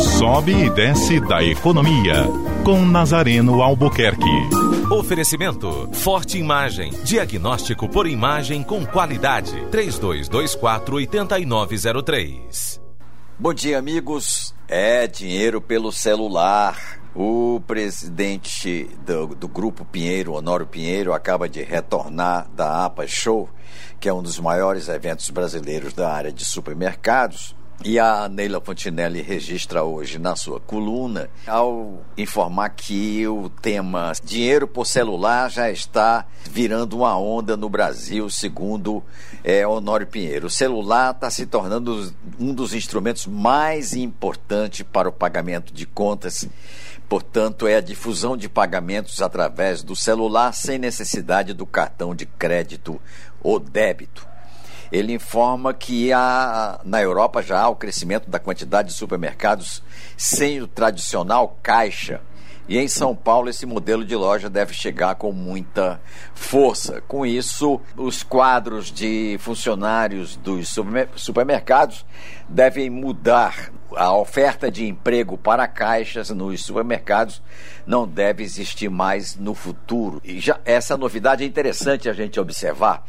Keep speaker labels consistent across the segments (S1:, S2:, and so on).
S1: Sobe e desce da economia. Com Nazareno Albuquerque.
S2: Oferecimento: Forte Imagem. Diagnóstico por imagem com qualidade. 3224-8903.
S3: Bom dia, amigos. É dinheiro pelo celular. O presidente do, do, Grupo Pinheiro, Honório Pinheiro, acaba de retornar da APA Show, que é um dos maiores eventos brasileiros da área de supermercados. E a Neila Fontinelli registra hoje na sua coluna ao informar que o tema dinheiro por celular já está virando uma onda no Brasil, segundo é, Honório Pinheiro. O celular está se tornando um dos instrumentos mais importantes para o pagamento de contas. Portanto, é a difusão de pagamentos através do celular sem necessidade do cartão de crédito ou débito ele informa que há, na Europa já há o crescimento da quantidade de supermercados sem o tradicional caixa. E em São Paulo, esse modelo de loja deve chegar com muita força. Com isso, os quadros de funcionários dos supermercados devem mudar. A oferta de emprego para caixas nos supermercados não deve existir mais no futuro. E já essa novidade é interessante a gente observar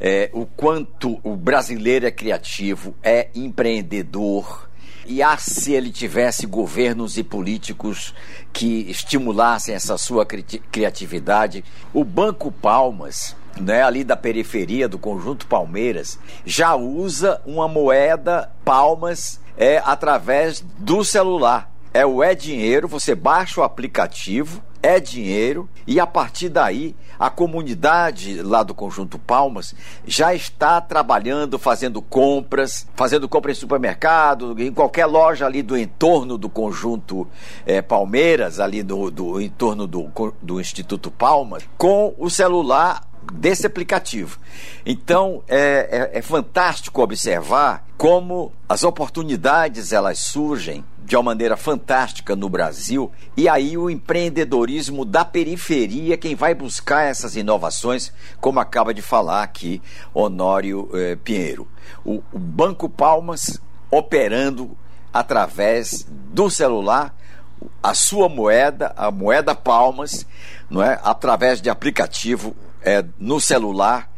S3: é, o quanto o brasileiro é criativo, é empreendedor. E ah, se ele tivesse governos e políticos que estimulassem essa sua cri criatividade, o Banco Palmas, né, ali da periferia do conjunto Palmeiras, já usa uma moeda Palmas é através do celular. É o é dinheiro, você baixa o aplicativo é dinheiro e a partir daí a comunidade lá do Conjunto Palmas já está trabalhando, fazendo compras, fazendo compra em supermercado, em qualquer loja ali do entorno do Conjunto é, Palmeiras, ali do, do entorno do, do Instituto Palmas, com o celular desse aplicativo. Então é, é, é fantástico observar como as oportunidades elas surgem de uma maneira fantástica no Brasil e aí o empreendedorismo da periferia quem vai buscar essas inovações, como acaba de falar aqui Honório eh, Pinheiro. O, o Banco Palmas operando através do celular a sua moeda, a moeda Palmas, não é, através de aplicativo é, no celular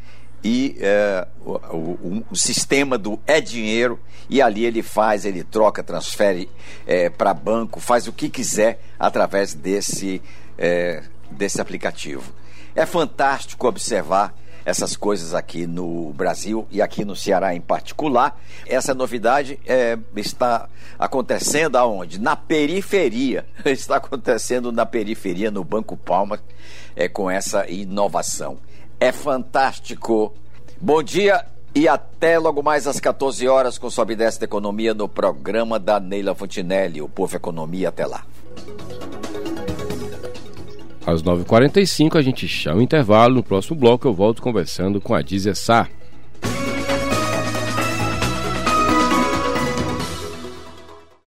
S3: e é, o, o, o, sistema do é dinheiro e ali ele faz, ele troca, transfere é, para banco, faz o que quiser através desse, é, desse aplicativo. É fantástico observar essas coisas aqui no Brasil e aqui no Ceará em particular. Essa novidade é, está acontecendo aonde? Na periferia. Está acontecendo na periferia, no Banco Palmas, é, com essa inovação. É fantástico. Bom dia e até logo mais às 14 horas com Sobe Desce da Economia no programa da Neila Fontinelli, o Povo Economia. Até lá.
S4: Às 9h45 a gente chama o intervalo. No próximo bloco eu volto conversando com a Dizia Sá.